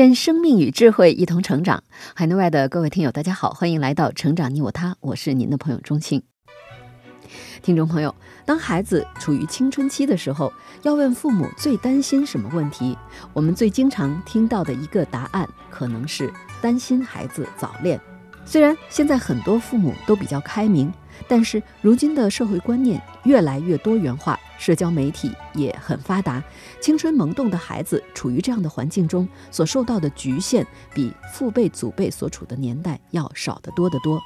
愿生命与智慧一同成长。海内外的各位听友，大家好，欢迎来到《成长你我他》，我是您的朋友钟庆。听众朋友，当孩子处于青春期的时候，要问父母最担心什么问题？我们最经常听到的一个答案，可能是担心孩子早恋。虽然现在很多父母都比较开明，但是如今的社会观念越来越多元化，社交媒体也很发达，青春萌动的孩子处于这样的环境中，所受到的局限比父辈、祖辈所处的年代要少得多得多。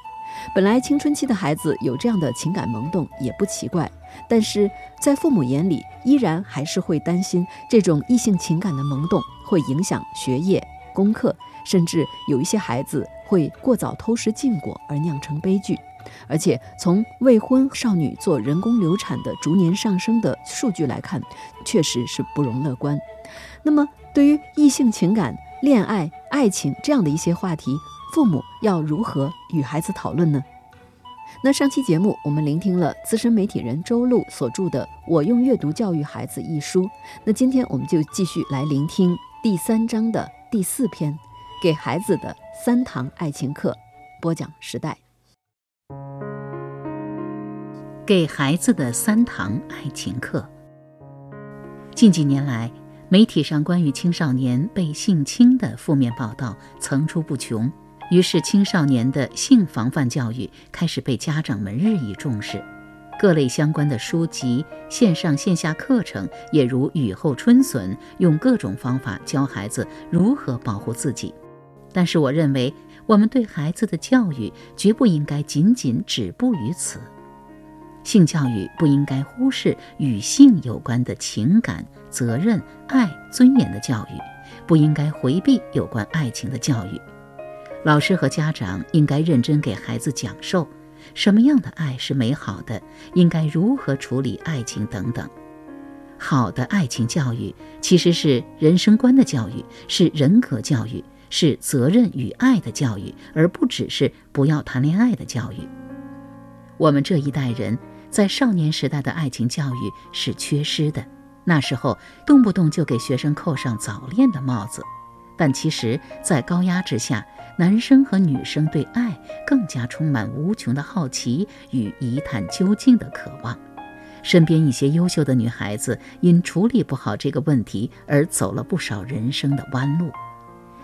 本来青春期的孩子有这样的情感萌动也不奇怪，但是在父母眼里，依然还是会担心这种异性情感的萌动会影响学业、功课，甚至有一些孩子会过早偷食禁果而酿成悲剧。而且从未婚少女做人工流产的逐年上升的数据来看，确实是不容乐观。那么，对于异性情感、恋爱、爱情这样的一些话题，父母要如何与孩子讨论呢？那上期节目我们聆听了资深媒体人周璐所著的《我用阅读教育孩子》一书。那今天我们就继续来聆听第三章的第四篇《给孩子的三堂爱情课》，播讲时代。给孩子的三堂爱情课。近几年来，媒体上关于青少年被性侵的负面报道层出不穷。于是，青少年的性防范教育开始被家长们日益重视，各类相关的书籍、线上线下课程也如雨后春笋，用各种方法教孩子如何保护自己。但是，我认为我们对孩子的教育绝不应该仅仅止步于此。性教育不应该忽视与性有关的情感、责任、爱、尊严的教育，不应该回避有关爱情的教育。老师和家长应该认真给孩子讲授什么样的爱是美好的，应该如何处理爱情等等。好的爱情教育其实是人生观的教育，是人格教育，是责任与爱的教育，而不只是不要谈恋爱的教育。我们这一代人在少年时代的爱情教育是缺失的，那时候动不动就给学生扣上早恋的帽子。但其实，在高压之下，男生和女生对爱更加充满无穷的好奇与一探究竟的渴望。身边一些优秀的女孩子因处理不好这个问题而走了不少人生的弯路。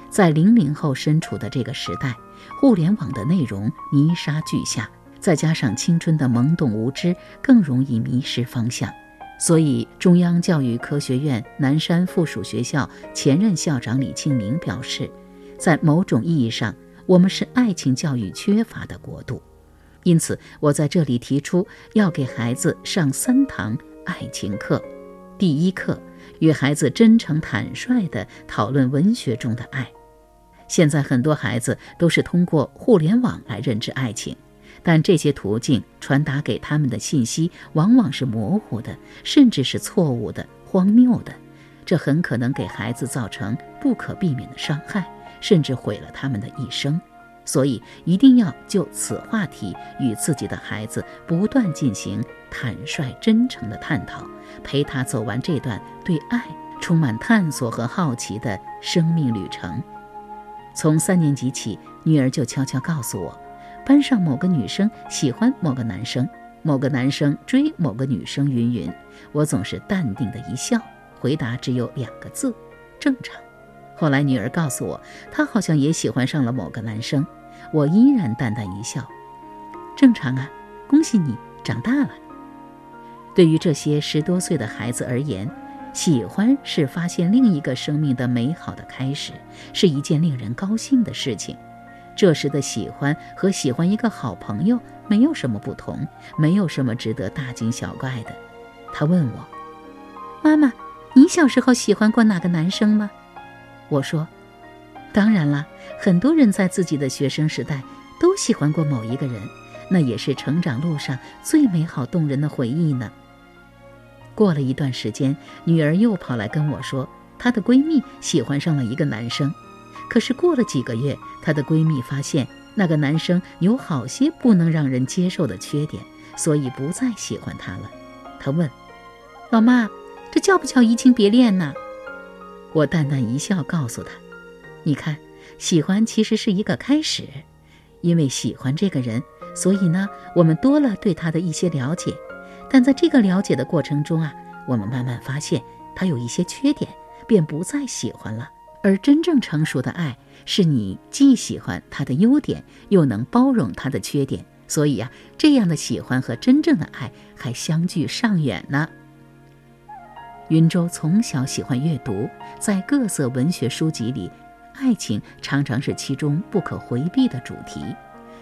在零零后身处的这个时代，互联网的内容泥沙俱下，再加上青春的懵懂无知，更容易迷失方向。所以，中央教育科学院南山附属学校前任校长李庆明表示，在某种意义上，我们是爱情教育缺乏的国度。因此，我在这里提出要给孩子上三堂爱情课。第一课，与孩子真诚坦率地讨论文学中的爱。现在很多孩子都是通过互联网来认知爱情。但这些途径传达给他们的信息往往是模糊的，甚至是错误的、荒谬的，这很可能给孩子造成不可避免的伤害，甚至毁了他们的一生。所以，一定要就此话题与自己的孩子不断进行坦率、真诚的探讨，陪他走完这段对爱充满探索和好奇的生命旅程。从三年级起，女儿就悄悄告诉我。班上某个女生喜欢某个男生，某个男生追某个女生，云云。我总是淡定的一笑，回答只有两个字：正常。后来女儿告诉我，她好像也喜欢上了某个男生，我依然淡淡一笑：正常啊，恭喜你长大了。对于这些十多岁的孩子而言，喜欢是发现另一个生命的美好的开始，是一件令人高兴的事情。这时的喜欢和喜欢一个好朋友没有什么不同，没有什么值得大惊小怪的。他问我：“妈妈，你小时候喜欢过哪个男生吗？”我说：“当然了，很多人在自己的学生时代都喜欢过某一个人，那也是成长路上最美好动人的回忆呢。过了一段时间，女儿又跑来跟我说，她的闺蜜喜欢上了一个男生。可是过了几个月，她的闺蜜发现那个男生有好些不能让人接受的缺点，所以不再喜欢他了。她问：“老妈，这叫不叫移情别恋呢？”我淡淡一笑，告诉她：“你看，喜欢其实是一个开始，因为喜欢这个人，所以呢，我们多了对他的一些了解。”但在这个了解的过程中啊，我们慢慢发现他有一些缺点，便不再喜欢了。而真正成熟的爱，是你既喜欢他的优点，又能包容他的缺点。所以呀，这样的喜欢和真正的爱还相距尚远呢。云舟从小喜欢阅读，在各色文学书籍里，爱情常常是其中不可回避的主题。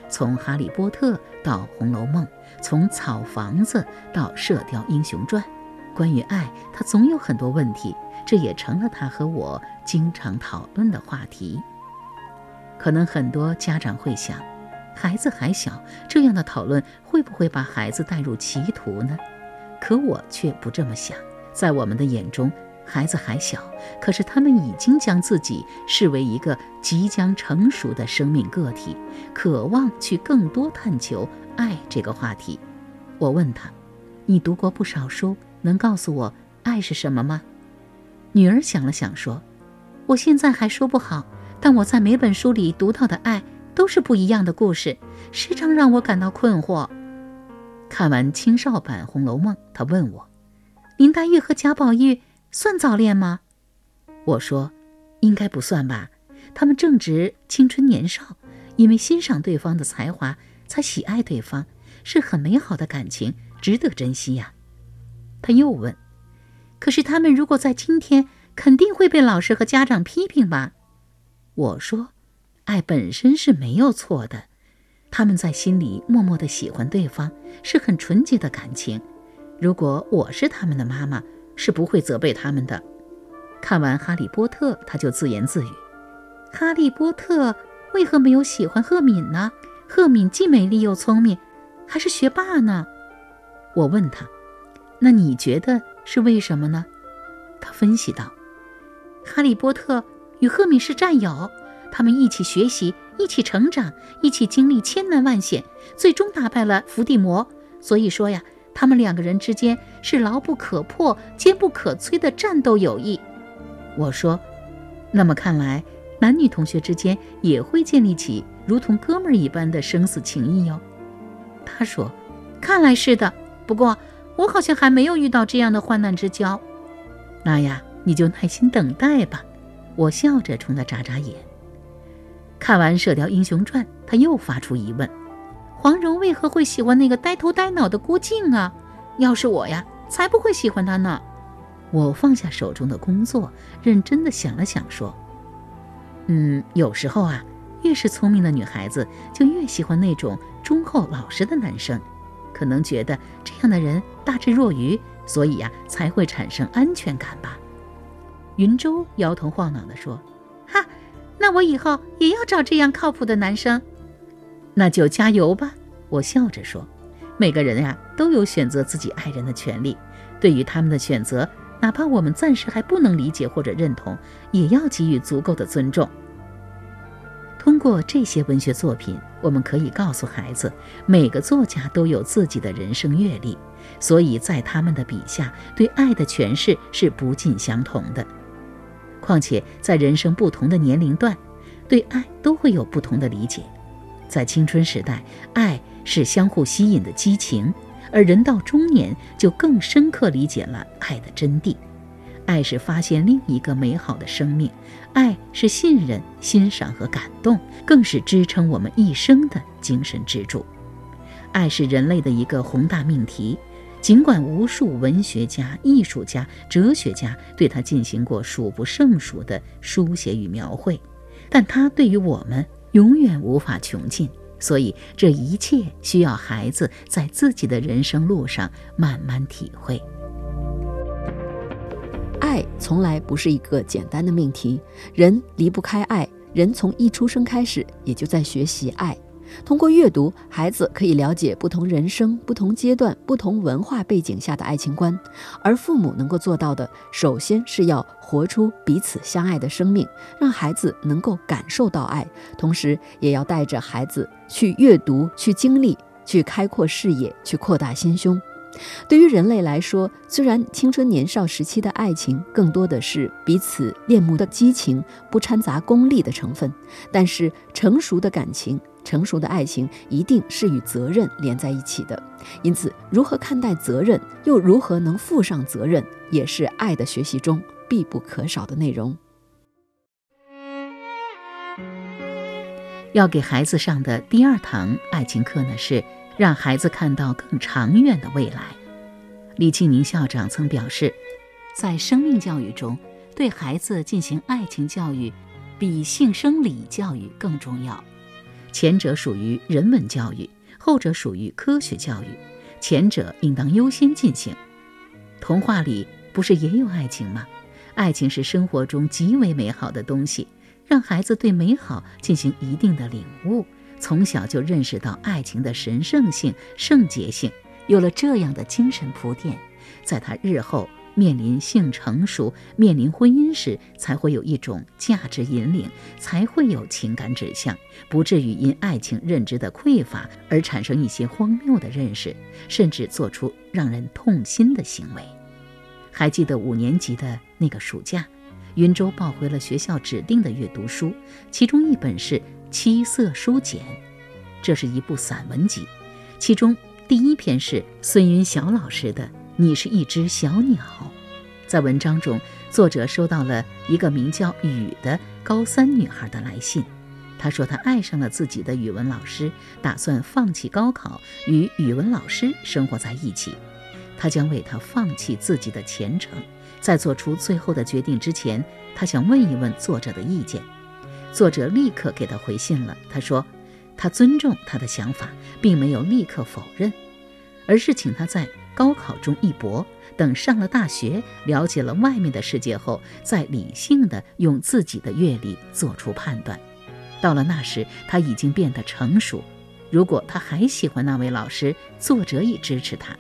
从《哈利波特》到《红楼梦》，从《草房子》到《射雕英雄传》，关于爱，他总有很多问题，这也成了他和我经常讨论的话题。可能很多家长会想，孩子还小，这样的讨论会不会把孩子带入歧途呢？可我却不这么想，在我们的眼中。孩子还小，可是他们已经将自己视为一个即将成熟的生命个体，渴望去更多探求爱这个话题。我问他：“你读过不少书，能告诉我爱是什么吗？”女儿想了想说：“我现在还说不好，但我在每本书里读到的爱都是不一样的故事，时常让我感到困惑。”看完青少版《红楼梦》，他问我：“林黛玉和贾宝玉？”算早恋吗？我说，应该不算吧。他们正值青春年少，因为欣赏对方的才华才喜爱对方，是很美好的感情，值得珍惜呀。他又问：“可是他们如果在今天，肯定会被老师和家长批评吧？”我说：“爱本身是没有错的，他们在心里默默的喜欢对方，是很纯洁的感情。如果我是他们的妈妈。”是不会责备他们的。看完《哈利波特》，他就自言自语：“哈利波特为何没有喜欢赫敏呢？赫敏既美丽又聪明，还是学霸呢？”我问他：“那你觉得是为什么呢？”他分析道：“哈利波特与赫敏是战友，他们一起学习，一起成长，一起经历千难万险，最终打败了伏地魔。所以说呀。”他们两个人之间是牢不可破、坚不可摧的战斗友谊。我说：“那么看来，男女同学之间也会建立起如同哥们儿一般的生死情谊哟。”他说：“看来是的，不过我好像还没有遇到这样的患难之交。”那呀，你就耐心等待吧。我笑着冲他眨眨眼。看完《射雕英雄传》，他又发出疑问。黄蓉为何会喜欢那个呆头呆脑的郭靖啊？要是我呀，才不会喜欢他呢。我放下手中的工作，认真的想了想，说：“嗯，有时候啊，越是聪明的女孩子，就越喜欢那种忠厚老实的男生，可能觉得这样的人大智若愚，所以呀，才会产生安全感吧。”云舟摇头晃脑地说：“哈，那我以后也要找这样靠谱的男生。”那就加油吧，我笑着说。每个人呀都有选择自己爱人的权利，对于他们的选择，哪怕我们暂时还不能理解或者认同，也要给予足够的尊重。通过这些文学作品，我们可以告诉孩子，每个作家都有自己的人生阅历，所以在他们的笔下，对爱的诠释是不尽相同的。况且在人生不同的年龄段，对爱都会有不同的理解。在青春时代，爱是相互吸引的激情，而人到中年就更深刻理解了爱的真谛。爱是发现另一个美好的生命，爱是信任、欣赏和感动，更是支撑我们一生的精神支柱。爱是人类的一个宏大命题，尽管无数文学家、艺术家、哲学家对它进行过数不胜数的书写与描绘，但它对于我们。永远无法穷尽，所以这一切需要孩子在自己的人生路上慢慢体会。从来不是一个简单的命题，人离不开爱，人从一出生开始，也就在学习爱。通过阅读，孩子可以了解不同人生、不同阶段、不同文化背景下的爱情观，而父母能够做到的，首先是要活出彼此相爱的生命，让孩子能够感受到爱，同时也要带着孩子去阅读、去经历、去开阔视野、去扩大心胸。对于人类来说，虽然青春年少时期的爱情更多的是彼此恋慕的激情，不掺杂功利的成分，但是成熟的感情。成熟的爱情一定是与责任连在一起的，因此，如何看待责任，又如何能负上责任，也是爱的学习中必不可少的内容。要给孩子上的第二堂爱情课呢，是让孩子看到更长远的未来。李庆宁校长曾表示，在生命教育中，对孩子进行爱情教育，比性生理教育更重要。前者属于人文教育，后者属于科学教育。前者应当优先进行。童话里不是也有爱情吗？爱情是生活中极为美好的东西，让孩子对美好进行一定的领悟，从小就认识到爱情的神圣性、圣洁性。有了这样的精神铺垫，在他日后。面临性成熟、面临婚姻时，才会有一种价值引领，才会有情感指向，不至于因爱情认知的匮乏而产生一些荒谬的认识，甚至做出让人痛心的行为。还记得五年级的那个暑假，云州抱回了学校指定的阅读书，其中一本是《七色书简》，这是一部散文集，其中第一篇是孙云晓老师的。你是一只小鸟，在文章中，作者收到了一个名叫雨的高三女孩的来信。她说她爱上了自己的语文老师，打算放弃高考，与语文老师生活在一起。她将为他放弃自己的前程。在做出最后的决定之前，她想问一问作者的意见。作者立刻给他回信了。他说，他尊重他的想法，并没有立刻否认，而是请他在。高考中一搏，等上了大学，了解了外面的世界后，再理性的用自己的阅历做出判断。到了那时，他已经变得成熟。如果他还喜欢那位老师，作者也支持他。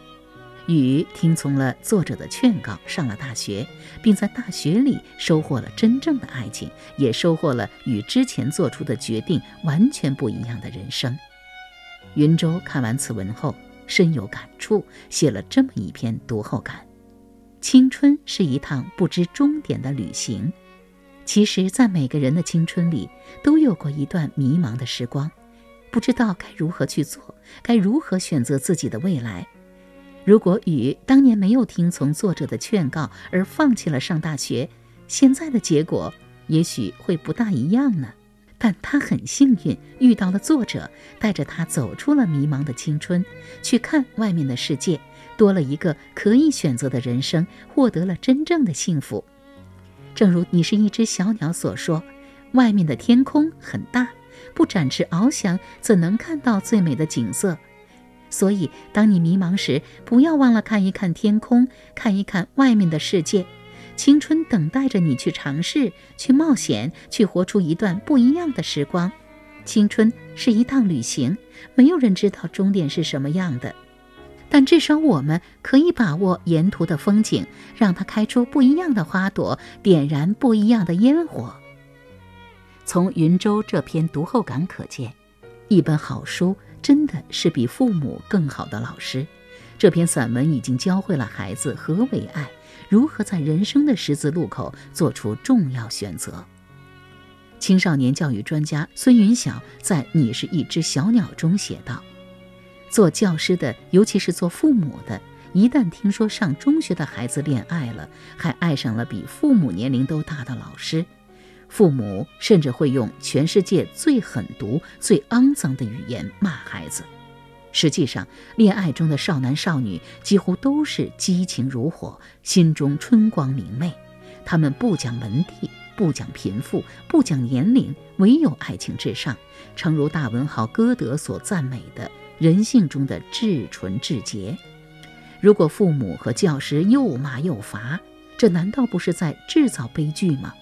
雨听从了作者的劝告，上了大学，并在大学里收获了真正的爱情，也收获了与之前做出的决定完全不一样的人生。云州看完此文后。深有感触，写了这么一篇读后感：青春是一趟不知终点的旅行。其实，在每个人的青春里，都有过一段迷茫的时光，不知道该如何去做，该如何选择自己的未来。如果雨当年没有听从作者的劝告而放弃了上大学，现在的结果也许会不大一样呢。但他很幸运遇到了作者，带着他走出了迷茫的青春，去看外面的世界，多了一个可以选择的人生，获得了真正的幸福。正如你是一只小鸟所说，外面的天空很大，不展翅翱翔，怎能看到最美的景色？所以，当你迷茫时，不要忘了看一看天空，看一看外面的世界。青春等待着你去尝试、去冒险、去活出一段不一样的时光。青春是一趟旅行，没有人知道终点是什么样的，但至少我们可以把握沿途的风景，让它开出不一样的花朵，点燃不一样的烟火。从云州这篇读后感可见，一本好书真的是比父母更好的老师。这篇散文已经教会了孩子何为爱。如何在人生的十字路口做出重要选择？青少年教育专家孙云晓在《你是一只小鸟》中写道：“做教师的，尤其是做父母的，一旦听说上中学的孩子恋爱了，还爱上了比父母年龄都大的老师，父母甚至会用全世界最狠毒、最肮脏的语言骂孩子。”实际上，恋爱中的少男少女几乎都是激情如火，心中春光明媚。他们不讲门第，不讲贫富，不讲年龄，唯有爱情至上。诚如大文豪歌德所赞美的人性中的至纯至洁。如果父母和教师又骂又罚，这难道不是在制造悲剧吗？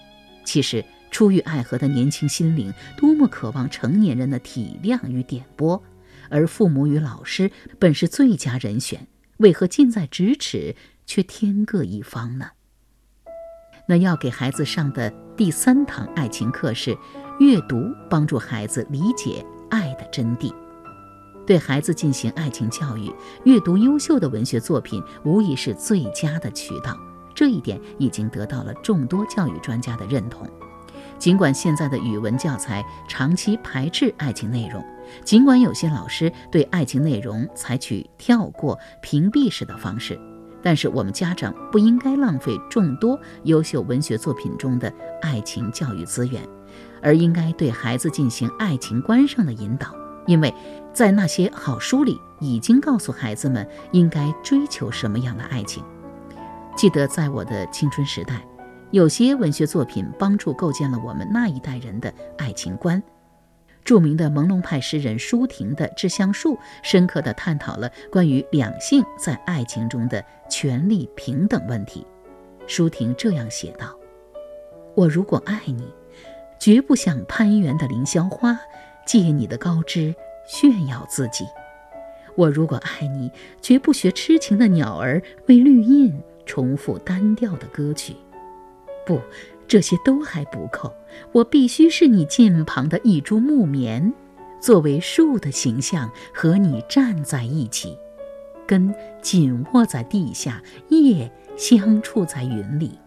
其实，初遇爱河的年轻心灵，多么渴望成年人的体谅与点拨，而父母与老师本是最佳人选，为何近在咫尺却天各一方呢？那要给孩子上的第三堂爱情课是阅读，帮助孩子理解爱的真谛。对孩子进行爱情教育，阅读优秀的文学作品无疑是最佳的渠道。这一点已经得到了众多教育专家的认同。尽管现在的语文教材长期排斥爱情内容，尽管有些老师对爱情内容采取跳过、屏蔽式的方式，但是我们家长不应该浪费众多优秀文学作品中的爱情教育资源，而应该对孩子进行爱情观上的引导，因为在那些好书里已经告诉孩子们应该追求什么样的爱情。记得在我的青春时代，有些文学作品帮助构建了我们那一代人的爱情观。著名的朦胧派诗人舒婷的《致橡树》深刻地探讨了关于两性在爱情中的权利平等问题。舒婷这样写道：“我如果爱你，绝不像攀援的凌霄花，借你的高枝炫耀自己；我如果爱你，绝不学痴情的鸟儿为绿荫。”重复单调的歌曲，不，这些都还不够。我必须是你近旁的一株木棉，作为树的形象和你站在一起，根紧握在地下，叶相触在云里。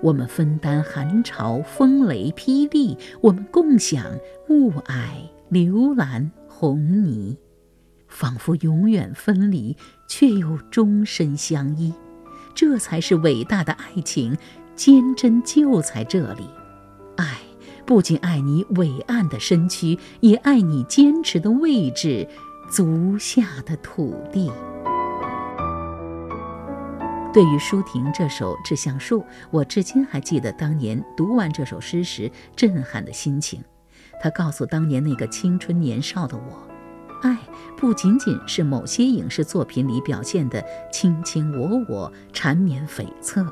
我们分担寒潮、风雷、霹雳，我们共享雾霭、流岚、红泥，仿佛永远分离，却又终身相依。这才是伟大的爱情，坚贞就在这里。爱不仅爱你伟岸的身躯，也爱你坚持的位置，足下的土地。对于舒婷这首《致橡树》，我至今还记得当年读完这首诗时震撼的心情。他告诉当年那个青春年少的我。爱不仅仅是某些影视作品里表现的卿卿我我、缠绵悱恻，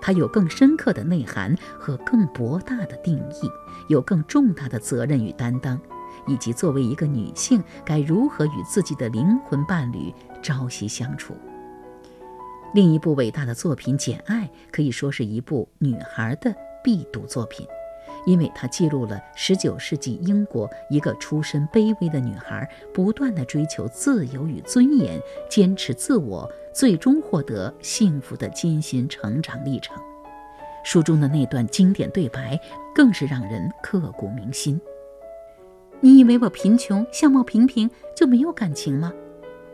它有更深刻的内涵和更博大的定义，有更重大的责任与担当，以及作为一个女性该如何与自己的灵魂伴侣朝夕相处。另一部伟大的作品《简爱》可以说是一部女孩的必读作品。因为它记录了19世纪英国一个出身卑微的女孩不断的追求自由与尊严，坚持自我，最终获得幸福的艰辛成长历程。书中的那段经典对白更是让人刻骨铭心。你以为我贫穷、相貌平平就没有感情吗？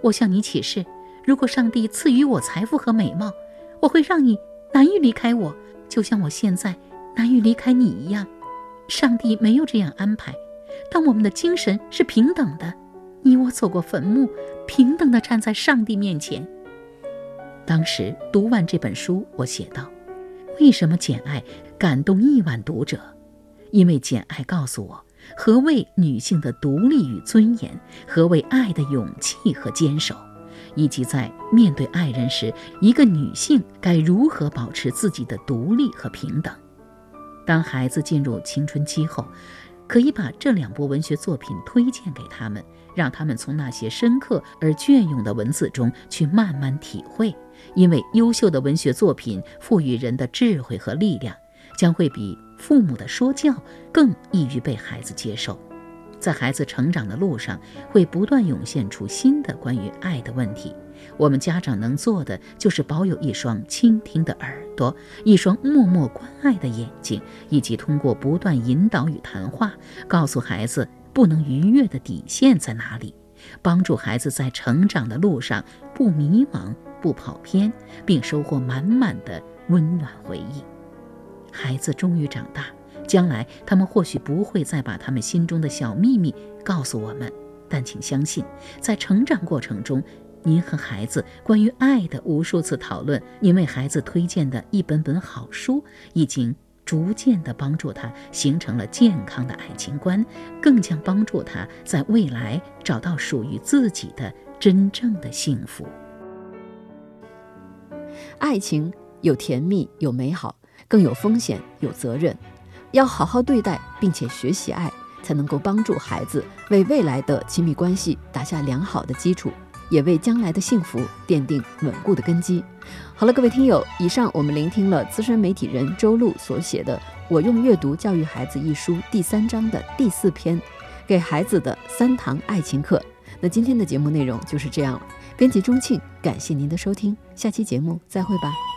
我向你起誓，如果上帝赐予我财富和美貌，我会让你难以离开我，就像我现在。难以离开你一样，上帝没有这样安排。但我们的精神是平等的，你我走过坟墓，平等的站在上帝面前。当时读完这本书，我写道：“为什么《简爱》感动亿万读者？因为《简爱》告诉我，何谓女性的独立与尊严，何谓爱的勇气和坚守，以及在面对爱人时，一个女性该如何保持自己的独立和平等。”当孩子进入青春期后，可以把这两部文学作品推荐给他们，让他们从那些深刻而隽永的文字中去慢慢体会。因为优秀的文学作品赋予人的智慧和力量，将会比父母的说教更易于被孩子接受。在孩子成长的路上，会不断涌现出新的关于爱的问题。我们家长能做的，就是保有一双倾听的耳朵，一双默默关爱的眼睛，以及通过不断引导与谈话，告诉孩子不能逾越的底线在哪里，帮助孩子在成长的路上不迷茫、不跑偏，并收获满满的温暖回忆。孩子终于长大，将来他们或许不会再把他们心中的小秘密告诉我们，但请相信，在成长过程中。您和孩子关于爱的无数次讨论，您为孩子推荐的一本本好书，已经逐渐地帮助他形成了健康的爱情观，更将帮助他在未来找到属于自己的真正的幸福。爱情有甜蜜，有美好，更有风险，有责任。要好好对待，并且学习爱，才能够帮助孩子为未来的亲密关系打下良好的基础，也为将来的幸福奠定稳固的根基。好了，各位听友，以上我们聆听了资深媒体人周璐所写的《我用阅读教育孩子》一书第三章的第四篇，给孩子的三堂爱情课。那今天的节目内容就是这样了。编辑钟庆，感谢您的收听，下期节目再会吧。